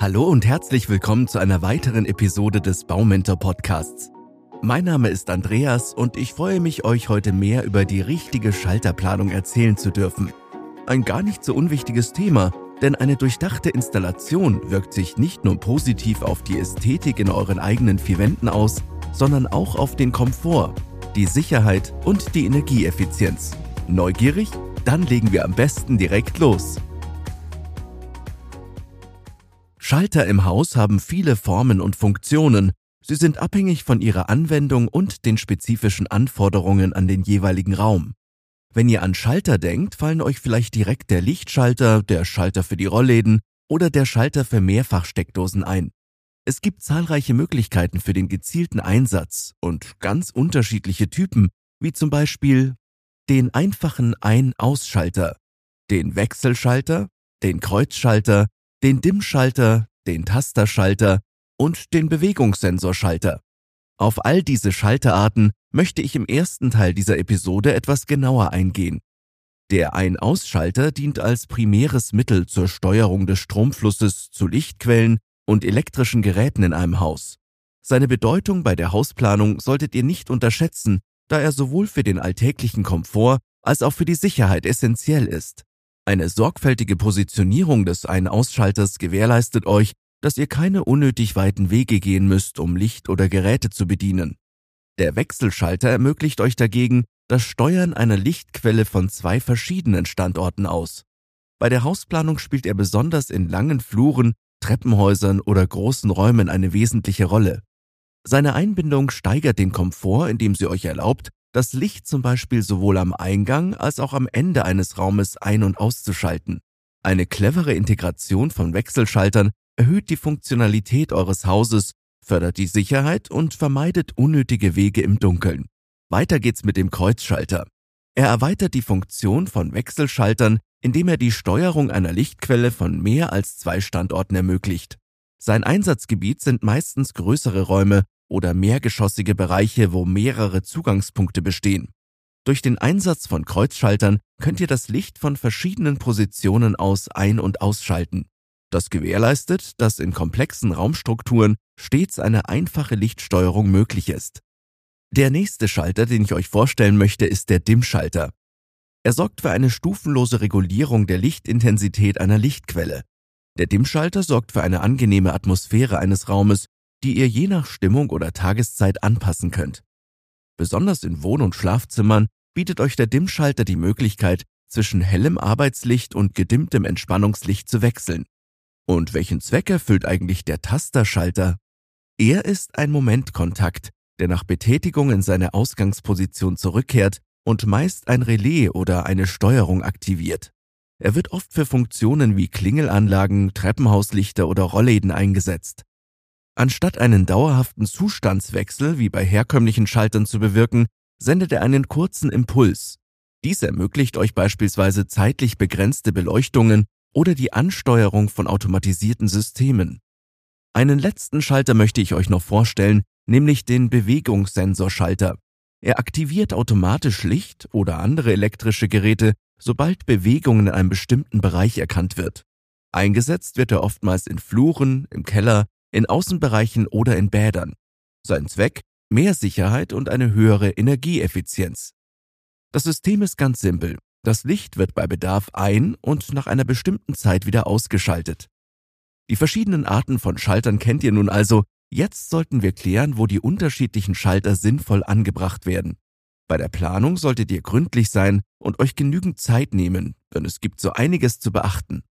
Hallo und herzlich willkommen zu einer weiteren Episode des Baumentor Podcasts. Mein Name ist Andreas und ich freue mich, euch heute mehr über die richtige Schalterplanung erzählen zu dürfen. Ein gar nicht so unwichtiges Thema, denn eine durchdachte Installation wirkt sich nicht nur positiv auf die Ästhetik in euren eigenen vier Wänden aus, sondern auch auf den Komfort, die Sicherheit und die Energieeffizienz. Neugierig? Dann legen wir am besten direkt los. Schalter im Haus haben viele Formen und Funktionen. Sie sind abhängig von ihrer Anwendung und den spezifischen Anforderungen an den jeweiligen Raum. Wenn ihr an Schalter denkt, fallen euch vielleicht direkt der Lichtschalter, der Schalter für die Rollläden oder der Schalter für Mehrfachsteckdosen ein. Es gibt zahlreiche Möglichkeiten für den gezielten Einsatz und ganz unterschiedliche Typen, wie zum Beispiel den einfachen Ein-Aus-Schalter, den Wechselschalter, den Kreuzschalter, den Dimmschalter, den Tasterschalter und den Bewegungssensorschalter. Auf all diese Schalterarten möchte ich im ersten Teil dieser Episode etwas genauer eingehen. Der Ein-Aus-Schalter dient als primäres Mittel zur Steuerung des Stromflusses zu Lichtquellen und elektrischen Geräten in einem Haus. Seine Bedeutung bei der Hausplanung solltet ihr nicht unterschätzen, da er sowohl für den alltäglichen Komfort als auch für die Sicherheit essentiell ist. Eine sorgfältige Positionierung des Ein-Ausschalters gewährleistet euch, dass ihr keine unnötig weiten Wege gehen müsst, um Licht oder Geräte zu bedienen. Der Wechselschalter ermöglicht euch dagegen das Steuern einer Lichtquelle von zwei verschiedenen Standorten aus. Bei der Hausplanung spielt er besonders in langen Fluren, Treppenhäusern oder großen Räumen eine wesentliche Rolle. Seine Einbindung steigert den Komfort, indem sie euch erlaubt, das Licht zum Beispiel sowohl am Eingang als auch am Ende eines Raumes ein- und auszuschalten. Eine clevere Integration von Wechselschaltern erhöht die Funktionalität eures Hauses, fördert die Sicherheit und vermeidet unnötige Wege im Dunkeln. Weiter geht's mit dem Kreuzschalter. Er erweitert die Funktion von Wechselschaltern, indem er die Steuerung einer Lichtquelle von mehr als zwei Standorten ermöglicht. Sein Einsatzgebiet sind meistens größere Räume oder mehrgeschossige Bereiche, wo mehrere Zugangspunkte bestehen. Durch den Einsatz von Kreuzschaltern könnt ihr das Licht von verschiedenen Positionen aus ein- und ausschalten. Das gewährleistet, dass in komplexen Raumstrukturen stets eine einfache Lichtsteuerung möglich ist. Der nächste Schalter, den ich euch vorstellen möchte, ist der Dimmschalter. Er sorgt für eine stufenlose Regulierung der Lichtintensität einer Lichtquelle. Der Dimmschalter sorgt für eine angenehme Atmosphäre eines Raumes die ihr je nach Stimmung oder Tageszeit anpassen könnt. Besonders in Wohn- und Schlafzimmern bietet euch der Dimmschalter die Möglichkeit, zwischen hellem Arbeitslicht und gedimmtem Entspannungslicht zu wechseln. Und welchen Zweck erfüllt eigentlich der Tasterschalter? Er ist ein Momentkontakt, der nach Betätigung in seine Ausgangsposition zurückkehrt und meist ein Relais oder eine Steuerung aktiviert. Er wird oft für Funktionen wie Klingelanlagen, Treppenhauslichter oder Rollläden eingesetzt. Anstatt einen dauerhaften Zustandswechsel wie bei herkömmlichen Schaltern zu bewirken, sendet er einen kurzen Impuls. Dies ermöglicht euch beispielsweise zeitlich begrenzte Beleuchtungen oder die Ansteuerung von automatisierten Systemen. Einen letzten Schalter möchte ich euch noch vorstellen, nämlich den Bewegungssensorschalter. Er aktiviert automatisch Licht oder andere elektrische Geräte, sobald Bewegung in einem bestimmten Bereich erkannt wird. Eingesetzt wird er oftmals in Fluren, im Keller, in Außenbereichen oder in Bädern. Sein Zweck? Mehr Sicherheit und eine höhere Energieeffizienz. Das System ist ganz simpel. Das Licht wird bei Bedarf ein- und nach einer bestimmten Zeit wieder ausgeschaltet. Die verschiedenen Arten von Schaltern kennt ihr nun also. Jetzt sollten wir klären, wo die unterschiedlichen Schalter sinnvoll angebracht werden. Bei der Planung solltet ihr gründlich sein und euch genügend Zeit nehmen, denn es gibt so einiges zu beachten.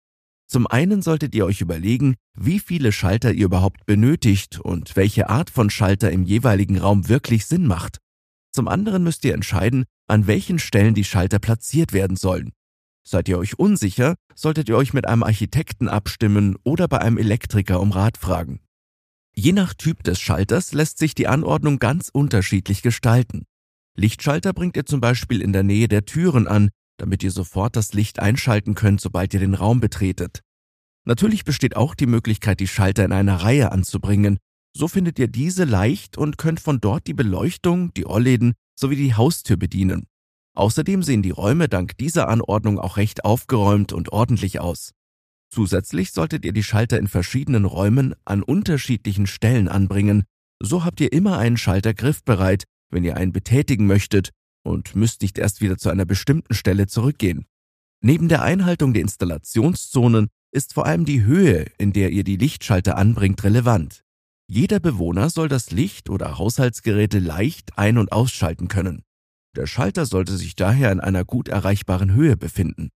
Zum einen solltet ihr euch überlegen, wie viele Schalter ihr überhaupt benötigt und welche Art von Schalter im jeweiligen Raum wirklich Sinn macht. Zum anderen müsst ihr entscheiden, an welchen Stellen die Schalter platziert werden sollen. Seid ihr euch unsicher, solltet ihr euch mit einem Architekten abstimmen oder bei einem Elektriker um Rat fragen. Je nach Typ des Schalters lässt sich die Anordnung ganz unterschiedlich gestalten. Lichtschalter bringt ihr zum Beispiel in der Nähe der Türen an, damit ihr sofort das Licht einschalten könnt, sobald ihr den Raum betretet. Natürlich besteht auch die Möglichkeit, die Schalter in einer Reihe anzubringen. So findet ihr diese leicht und könnt von dort die Beleuchtung, die Rollläden sowie die Haustür bedienen. Außerdem sehen die Räume dank dieser Anordnung auch recht aufgeräumt und ordentlich aus. Zusätzlich solltet ihr die Schalter in verschiedenen Räumen an unterschiedlichen Stellen anbringen. So habt ihr immer einen Schalter griffbereit, wenn ihr einen betätigen möchtet und müsst nicht erst wieder zu einer bestimmten Stelle zurückgehen. Neben der Einhaltung der Installationszonen ist vor allem die Höhe, in der ihr die Lichtschalter anbringt, relevant. Jeder Bewohner soll das Licht oder Haushaltsgeräte leicht ein- und ausschalten können. Der Schalter sollte sich daher in einer gut erreichbaren Höhe befinden.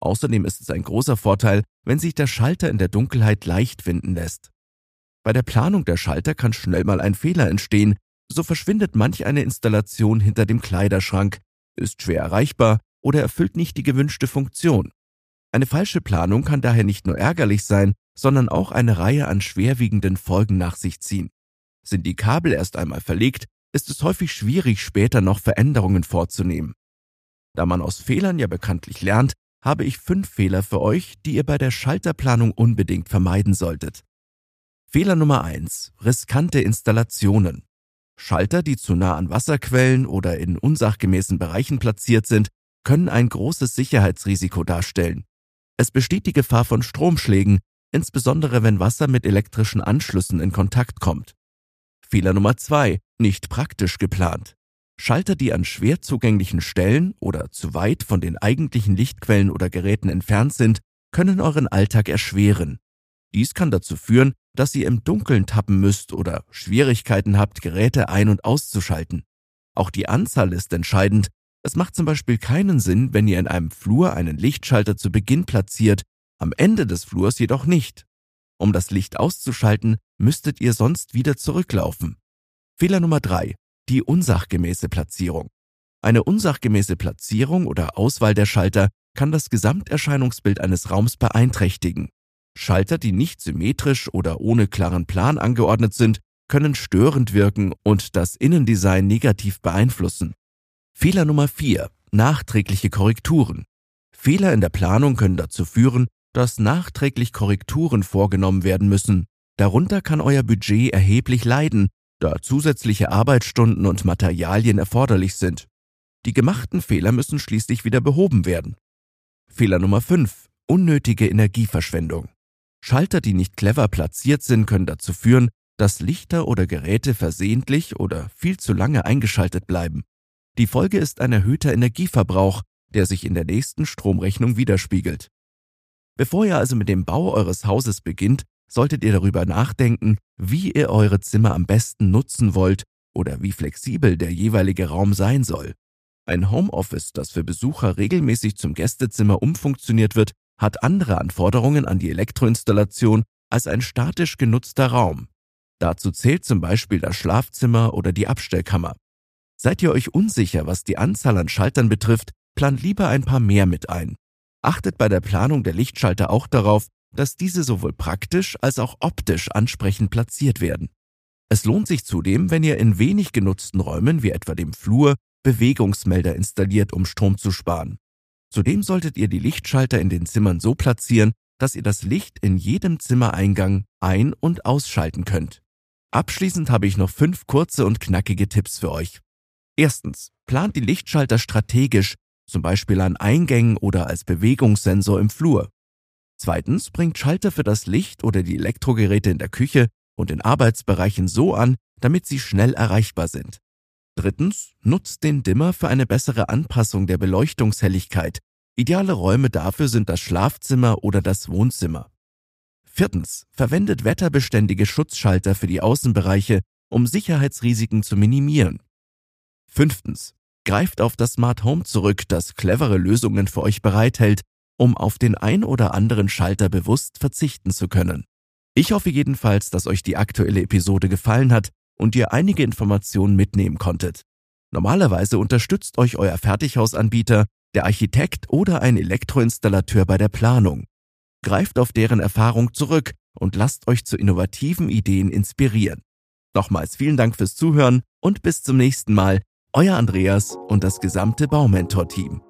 Außerdem ist es ein großer Vorteil, wenn sich der Schalter in der Dunkelheit leicht finden lässt. Bei der Planung der Schalter kann schnell mal ein Fehler entstehen, so verschwindet manch eine Installation hinter dem Kleiderschrank, ist schwer erreichbar oder erfüllt nicht die gewünschte Funktion. Eine falsche Planung kann daher nicht nur ärgerlich sein, sondern auch eine Reihe an schwerwiegenden Folgen nach sich ziehen. Sind die Kabel erst einmal verlegt, ist es häufig schwierig, später noch Veränderungen vorzunehmen. Da man aus Fehlern ja bekanntlich lernt, habe ich fünf Fehler für euch, die ihr bei der Schalterplanung unbedingt vermeiden solltet. Fehler Nummer eins: Riskante Installationen. Schalter, die zu nah an Wasserquellen oder in unsachgemäßen Bereichen platziert sind, können ein großes Sicherheitsrisiko darstellen. Es besteht die Gefahr von Stromschlägen, insbesondere wenn Wasser mit elektrischen Anschlüssen in Kontakt kommt. Fehler Nummer zwei: Nicht praktisch geplant. Schalter, die an schwer zugänglichen Stellen oder zu weit von den eigentlichen Lichtquellen oder Geräten entfernt sind, können euren Alltag erschweren. Dies kann dazu führen, dass ihr im Dunkeln tappen müsst oder Schwierigkeiten habt, Geräte ein- und auszuschalten. Auch die Anzahl ist entscheidend. Es macht zum Beispiel keinen Sinn, wenn ihr in einem Flur einen Lichtschalter zu Beginn platziert, am Ende des Flurs jedoch nicht. Um das Licht auszuschalten, müsstet ihr sonst wieder zurücklaufen. Fehler Nummer drei: Die unsachgemäße Platzierung. Eine unsachgemäße Platzierung oder Auswahl der Schalter kann das Gesamterscheinungsbild eines Raums beeinträchtigen. Schalter, die nicht symmetrisch oder ohne klaren Plan angeordnet sind, können störend wirken und das Innendesign negativ beeinflussen. Fehler Nummer 4. Nachträgliche Korrekturen. Fehler in der Planung können dazu führen, dass nachträglich Korrekturen vorgenommen werden müssen. Darunter kann euer Budget erheblich leiden, da zusätzliche Arbeitsstunden und Materialien erforderlich sind. Die gemachten Fehler müssen schließlich wieder behoben werden. Fehler Nummer 5. Unnötige Energieverschwendung. Schalter, die nicht clever platziert sind, können dazu führen, dass Lichter oder Geräte versehentlich oder viel zu lange eingeschaltet bleiben. Die Folge ist ein erhöhter Energieverbrauch, der sich in der nächsten Stromrechnung widerspiegelt. Bevor ihr also mit dem Bau eures Hauses beginnt, solltet ihr darüber nachdenken, wie ihr eure Zimmer am besten nutzen wollt oder wie flexibel der jeweilige Raum sein soll. Ein Homeoffice, das für Besucher regelmäßig zum Gästezimmer umfunktioniert wird, hat andere Anforderungen an die Elektroinstallation als ein statisch genutzter Raum. Dazu zählt zum Beispiel das Schlafzimmer oder die Abstellkammer. Seid ihr euch unsicher, was die Anzahl an Schaltern betrifft, plant lieber ein paar mehr mit ein. Achtet bei der Planung der Lichtschalter auch darauf, dass diese sowohl praktisch als auch optisch ansprechend platziert werden. Es lohnt sich zudem, wenn ihr in wenig genutzten Räumen wie etwa dem Flur Bewegungsmelder installiert, um Strom zu sparen. Zudem solltet ihr die Lichtschalter in den Zimmern so platzieren, dass ihr das Licht in jedem Zimmereingang ein- und ausschalten könnt. Abschließend habe ich noch fünf kurze und knackige Tipps für euch. Erstens, plant die Lichtschalter strategisch, zum Beispiel an Eingängen oder als Bewegungssensor im Flur. Zweitens, bringt Schalter für das Licht oder die Elektrogeräte in der Küche und in Arbeitsbereichen so an, damit sie schnell erreichbar sind. Drittens, nutzt den Dimmer für eine bessere Anpassung der Beleuchtungshelligkeit. Ideale Räume dafür sind das Schlafzimmer oder das Wohnzimmer. Viertens, verwendet wetterbeständige Schutzschalter für die Außenbereiche, um Sicherheitsrisiken zu minimieren. Fünftens, greift auf das Smart Home zurück, das clevere Lösungen für euch bereithält, um auf den ein oder anderen Schalter bewusst verzichten zu können. Ich hoffe jedenfalls, dass euch die aktuelle Episode gefallen hat und ihr einige Informationen mitnehmen konntet. Normalerweise unterstützt euch euer Fertighausanbieter, der Architekt oder ein Elektroinstallateur bei der Planung. Greift auf deren Erfahrung zurück und lasst euch zu innovativen Ideen inspirieren. Nochmals vielen Dank fürs Zuhören und bis zum nächsten Mal, euer Andreas und das gesamte Baumentor-Team.